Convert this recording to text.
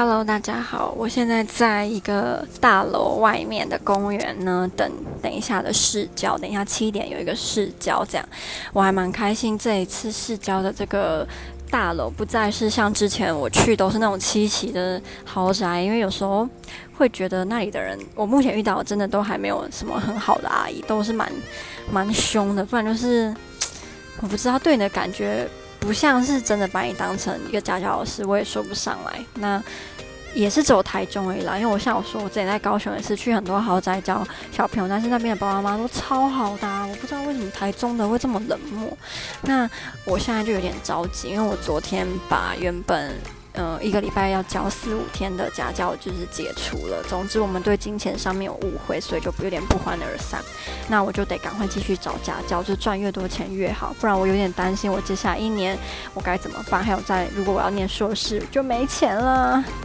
Hello，大家好，我现在在一个大楼外面的公园呢，等等一下的市郊，等一下七点有一个市郊，这样我还蛮开心。这一次市郊的这个大楼不再是像之前我去都是那种七期的豪宅，因为有时候会觉得那里的人，我目前遇到的真的都还没有什么很好的阿姨，都是蛮蛮凶的，不然就是我不知道对你的感觉。不像是真的把你当成一个家教老师，我也说不上来。那也是只有台中而已啦，因为我像我说，我之前在高雄也是去很多豪宅教小朋友，但是那边的爸爸妈妈都超好的啊，我不知道为什么台中的会这么冷漠。那我现在就有点着急，因为我昨天把原本。呃，一个礼拜要教四五天的家教就是解除了。总之，我们对金钱上面有误会，所以就有点不欢而散。那我就得赶快继续找家教，就赚越多钱越好，不然我有点担心我接下来一年我该怎么办。还有在，如果我要念硕士，就没钱了。